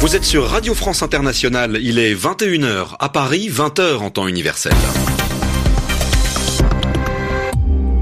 Vous êtes sur Radio France Internationale, il est 21h à Paris, 20h en temps universel.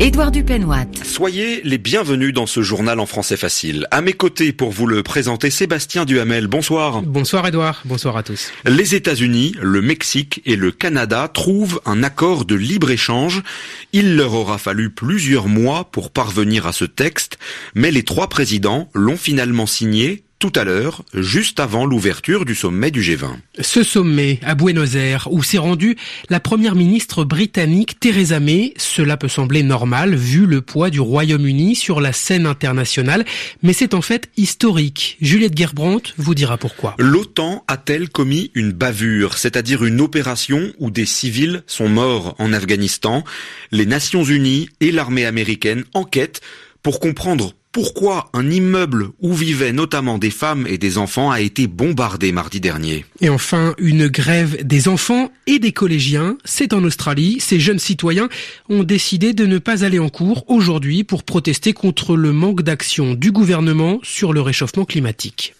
Édouard Dupenoit. Soyez les bienvenus dans ce journal en français facile. À mes côtés pour vous le présenter, Sébastien Duhamel. Bonsoir. Bonsoir Édouard. Bonsoir à tous. Les États-Unis, le Mexique et le Canada trouvent un accord de libre-échange. Il leur aura fallu plusieurs mois pour parvenir à ce texte, mais les trois présidents l'ont finalement signé tout à l'heure, juste avant l'ouverture du sommet du G20. Ce sommet à Buenos Aires, où s'est rendue la première ministre britannique Theresa May, cela peut sembler normal vu le poids du Royaume-Uni sur la scène internationale, mais c'est en fait historique. Juliette Gerbrandt vous dira pourquoi. L'OTAN a-t-elle commis une bavure, c'est-à-dire une opération où des civils sont morts en Afghanistan? Les Nations Unies et l'armée américaine enquêtent pour comprendre pourquoi un immeuble où vivaient notamment des femmes et des enfants a été bombardé mardi dernier? Et enfin, une grève des enfants et des collégiens. C'est en Australie. Ces jeunes citoyens ont décidé de ne pas aller en cours aujourd'hui pour protester contre le manque d'action du gouvernement sur le réchauffement climatique.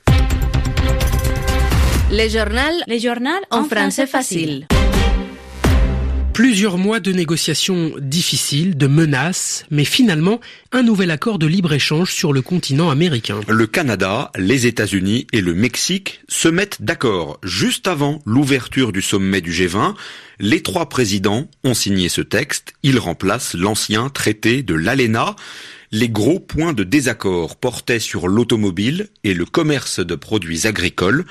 Les journaux, les journaux en français facile. Plusieurs mois de négociations difficiles, de menaces, mais finalement un nouvel accord de libre-échange sur le continent américain. Le Canada, les États-Unis et le Mexique se mettent d'accord juste avant l'ouverture du sommet du G20. Les trois présidents ont signé ce texte. Il remplace l'ancien traité de l'ALENA. Les gros points de désaccord portaient sur l'automobile et le commerce de produits agricoles.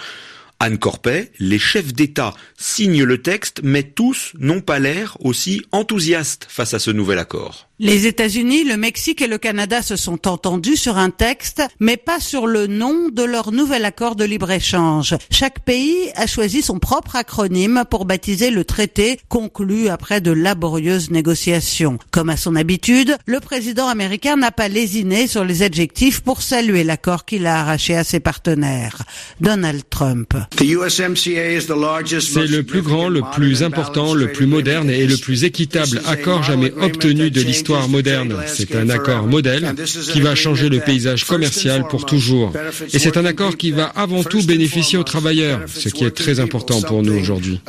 Anne Corpet, les chefs d'État signent le texte, mais tous n'ont pas l'air aussi enthousiastes face à ce nouvel accord. Les États-Unis, le Mexique et le Canada se sont entendus sur un texte, mais pas sur le nom de leur nouvel accord de libre-échange. Chaque pays a choisi son propre acronyme pour baptiser le traité conclu après de laborieuses négociations. Comme à son habitude, le président américain n'a pas lésiné sur les adjectifs pour saluer l'accord qu'il a arraché à ses partenaires. Donald Trump. C'est le plus grand, le plus important, le plus moderne et le plus équitable accord jamais obtenu de l'histoire moderne. C'est un accord modèle qui va changer le paysage commercial pour toujours. Et c'est un accord qui va avant tout bénéficier aux travailleurs, ce qui est très important pour nous aujourd'hui.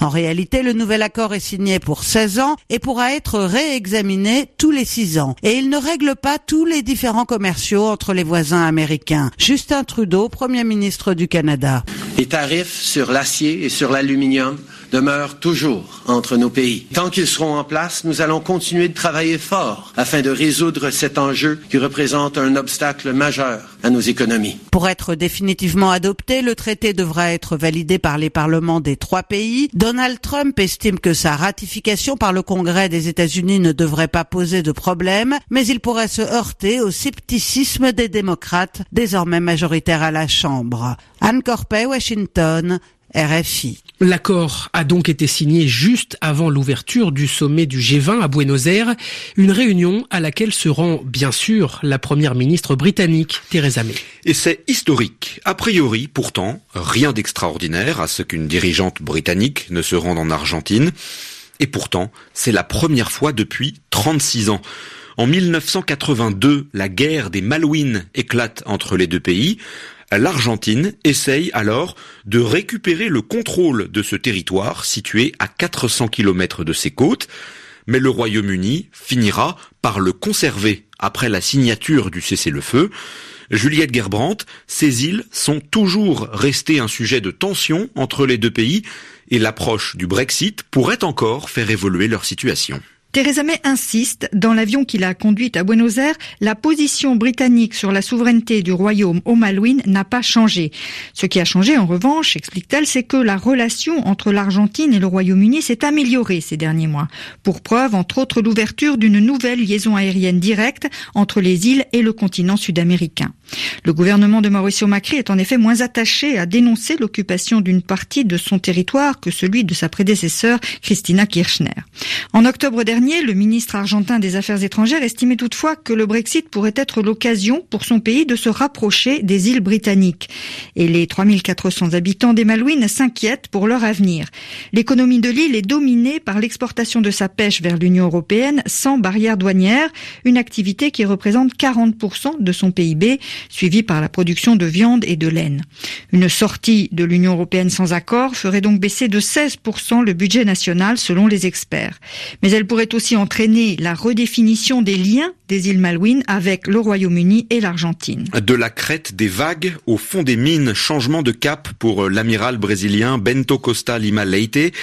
En réalité, le nouvel accord est signé pour 16 ans et pourra être réexaminé tous les 6 ans. Et il ne règle pas tous les différents commerciaux entre les voisins américains. Justin Trudeau, Premier ministre du Canada. Les tarifs sur l'acier et sur l'aluminium demeurent toujours entre nos pays. Tant qu'ils seront en place, nous allons continuer de travailler fort afin de résoudre cet enjeu qui représente un obstacle majeur à nos économies. Pour être définitivement adopté, le traité devra être validé par les parlements des trois pays. Donald Trump estime que sa ratification par le Congrès des États-Unis ne devrait pas poser de problème, mais il pourrait se heurter au scepticisme des démocrates, désormais majoritaires à la Chambre. Anne Corpet, Washington, RFI. L'accord a donc été signé juste avant l'ouverture du sommet du G20 à Buenos Aires, une réunion à laquelle se rend bien sûr la première ministre britannique Theresa May. Et c'est historique. A priori, pourtant, rien d'extraordinaire à ce qu'une dirigeante britannique ne se rende en Argentine. Et pourtant, c'est la première fois depuis 36 ans. En 1982, la guerre des Malouines éclate entre les deux pays. L'Argentine essaye alors de récupérer le contrôle de ce territoire situé à 400 km de ses côtes, mais le Royaume-Uni finira par le conserver après la signature du cessez-le-feu. Juliette Gerbrandt, ces îles sont toujours restées un sujet de tension entre les deux pays et l'approche du Brexit pourrait encore faire évoluer leur situation. Theresa May insiste, dans l'avion qui l'a conduite à Buenos Aires, la position britannique sur la souveraineté du royaume aux Malouines n'a pas changé. Ce qui a changé, en revanche, explique-t-elle, c'est que la relation entre l'Argentine et le Royaume-Uni s'est améliorée ces derniers mois. Pour preuve, entre autres, l'ouverture d'une nouvelle liaison aérienne directe entre les îles et le continent sud-américain. Le gouvernement de Mauricio Macri est en effet moins attaché à dénoncer l'occupation d'une partie de son territoire que celui de sa prédécesseur, Christina Kirchner. En octobre dernier, le ministre argentin des Affaires étrangères estimait toutefois que le Brexit pourrait être l'occasion pour son pays de se rapprocher des îles britanniques. Et les 3400 habitants des Malouines s'inquiètent pour leur avenir. L'économie de l'île est dominée par l'exportation de sa pêche vers l'Union européenne sans barrière douanière, une activité qui représente 40% de son PIB, suivie par la production de viande et de laine. Une sortie de l'Union européenne sans accord ferait donc baisser de 16% le budget national selon les experts. Mais elle pourrait aussi entraîner la redéfinition des liens des îles Malouines avec le Royaume-Uni et l'Argentine. De la crête des vagues au fond des mines, changement de cap pour l'amiral brésilien Bento Costa Lima Leite.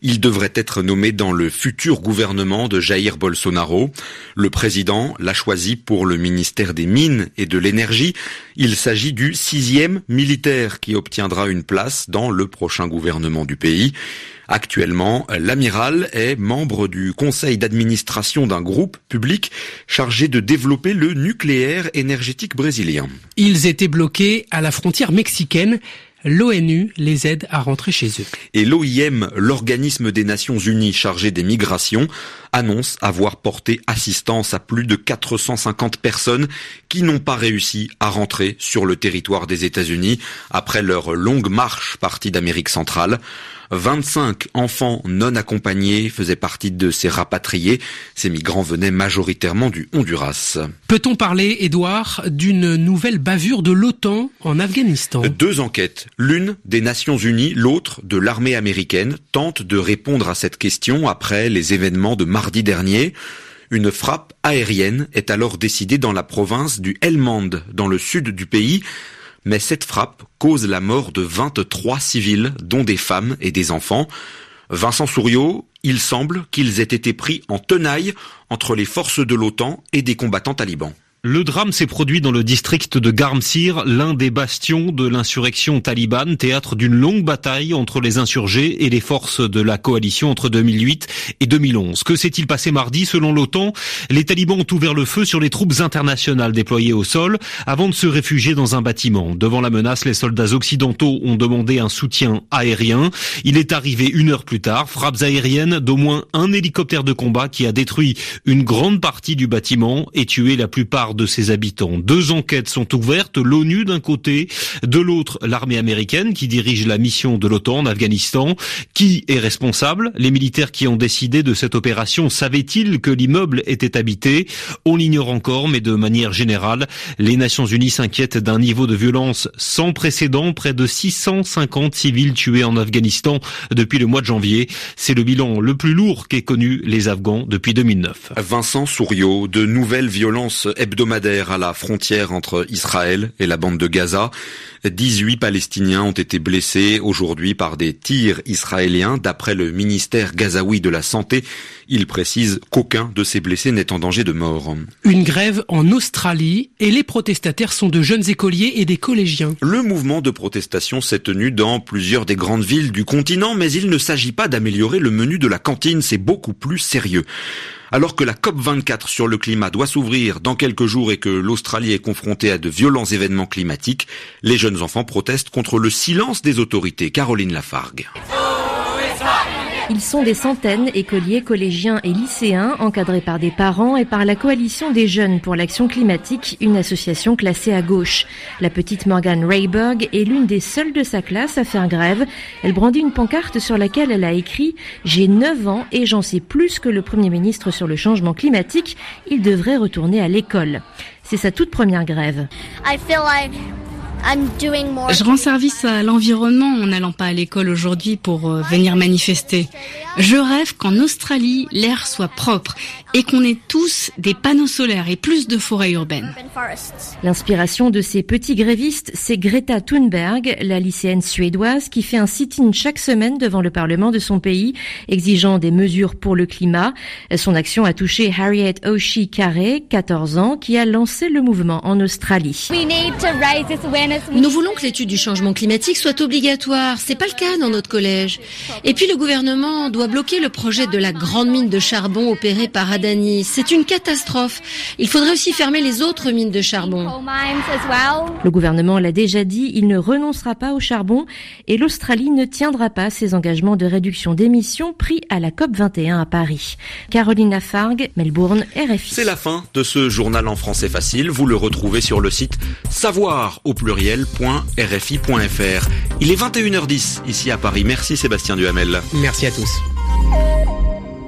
Il devrait être nommé dans le futur gouvernement de Jair Bolsonaro. Le président l'a choisi pour le ministère des Mines et de l'Énergie. Il s'agit du sixième militaire qui obtiendra une place dans le prochain gouvernement du pays. Actuellement, l'amiral est membre du conseil d'administration d'un groupe public chargé de développer le nucléaire énergétique brésilien. Ils étaient bloqués à la frontière mexicaine l'ONU les aide à rentrer chez eux. Et l'OIM, l'organisme des Nations Unies chargé des migrations, annonce avoir porté assistance à plus de 450 personnes qui n'ont pas réussi à rentrer sur le territoire des États-Unis après leur longue marche partie d'Amérique centrale. 25 enfants non accompagnés faisaient partie de ces rapatriés. Ces migrants venaient majoritairement du Honduras. Peut-on parler, Édouard, d'une nouvelle bavure de l'OTAN en Afghanistan? Deux enquêtes, l'une des Nations Unies, l'autre de l'armée américaine, tentent de répondre à cette question après les événements de mardi dernier. Une frappe aérienne est alors décidée dans la province du Helmand, dans le sud du pays, mais cette frappe cause la mort de 23 civils, dont des femmes et des enfants. Vincent Souriau, il semble qu'ils aient été pris en tenaille entre les forces de l'OTAN et des combattants talibans. Le drame s'est produit dans le district de Garmsir, l'un des bastions de l'insurrection talibane, théâtre d'une longue bataille entre les insurgés et les forces de la coalition entre 2008 et 2011. Que s'est-il passé mardi? Selon l'OTAN, les talibans ont ouvert le feu sur les troupes internationales déployées au sol avant de se réfugier dans un bâtiment. Devant la menace, les soldats occidentaux ont demandé un soutien aérien. Il est arrivé une heure plus tard, frappes aériennes d'au moins un hélicoptère de combat qui a détruit une grande partie du bâtiment et tué la plupart de ses habitants. Deux enquêtes sont ouvertes, l'ONU d'un côté, de l'autre l'armée américaine qui dirige la mission de l'OTAN en Afghanistan. Qui est responsable? Les militaires qui ont décidé de cette opération savaient-ils que l'immeuble était habité? On l'ignore encore, mais de manière générale, les Nations Unies s'inquiètent d'un niveau de violence sans précédent, près de 650 civils tués en Afghanistan depuis le mois de janvier. C'est le bilan le plus lourd qu'aient connu les Afghans depuis 2009. Vincent Souriau, de nouvelles violences hebdomadaires hebdomadaire à la frontière entre Israël et la bande de Gaza. 18 Palestiniens ont été blessés aujourd'hui par des tirs israéliens d'après le ministère gazaoui de la Santé. Il précise qu'aucun de ces blessés n'est en danger de mort. Une grève en Australie et les protestataires sont de jeunes écoliers et des collégiens. Le mouvement de protestation s'est tenu dans plusieurs des grandes villes du continent, mais il ne s'agit pas d'améliorer le menu de la cantine, c'est beaucoup plus sérieux. Alors que la COP24 sur le climat doit s'ouvrir dans quelques jours et que l'Australie est confrontée à de violents événements climatiques, les jeunes enfants protestent contre le silence des autorités. Caroline Lafargue. Ils sont des centaines, écoliers, collégiens et lycéens, encadrés par des parents et par la Coalition des jeunes pour l'action climatique, une association classée à gauche. La petite Morgan Rayberg est l'une des seules de sa classe à faire grève. Elle brandit une pancarte sur laquelle elle a écrit « J'ai 9 ans et j'en sais plus que le Premier ministre sur le changement climatique. Il devrait retourner à l'école. » C'est sa toute première grève. Je rends service à l'environnement en n'allant pas à l'école aujourd'hui pour euh, venir manifester. Je rêve qu'en Australie, l'air soit propre et qu'on ait tous des panneaux solaires et plus de forêts urbaines. L'inspiration de ces petits grévistes, c'est Greta Thunberg, la lycéenne suédoise qui fait un sit-in chaque semaine devant le Parlement de son pays, exigeant des mesures pour le climat. Son action a touché Harriet Oshie Carey, 14 ans, qui a lancé le mouvement en Australie. Nous voulons que l'étude du changement climatique soit obligatoire. C'est pas le cas dans notre collège. Et puis le gouvernement doit bloquer le projet de la grande mine de charbon opérée par C'est une catastrophe. Il faudrait aussi fermer les autres mines de charbon. Le gouvernement l'a déjà dit, il ne renoncera pas au charbon et l'Australie ne tiendra pas ses engagements de réduction d'émissions pris à la COP 21 à Paris. Carolina Fargue, Melbourne, RFI. C'est la fin de ce journal en français facile. Vous le retrouvez sur le site savoir au pluriel.rfi.fr. Il est 21h10 ici à Paris. Merci Sébastien Duhamel. Merci à tous.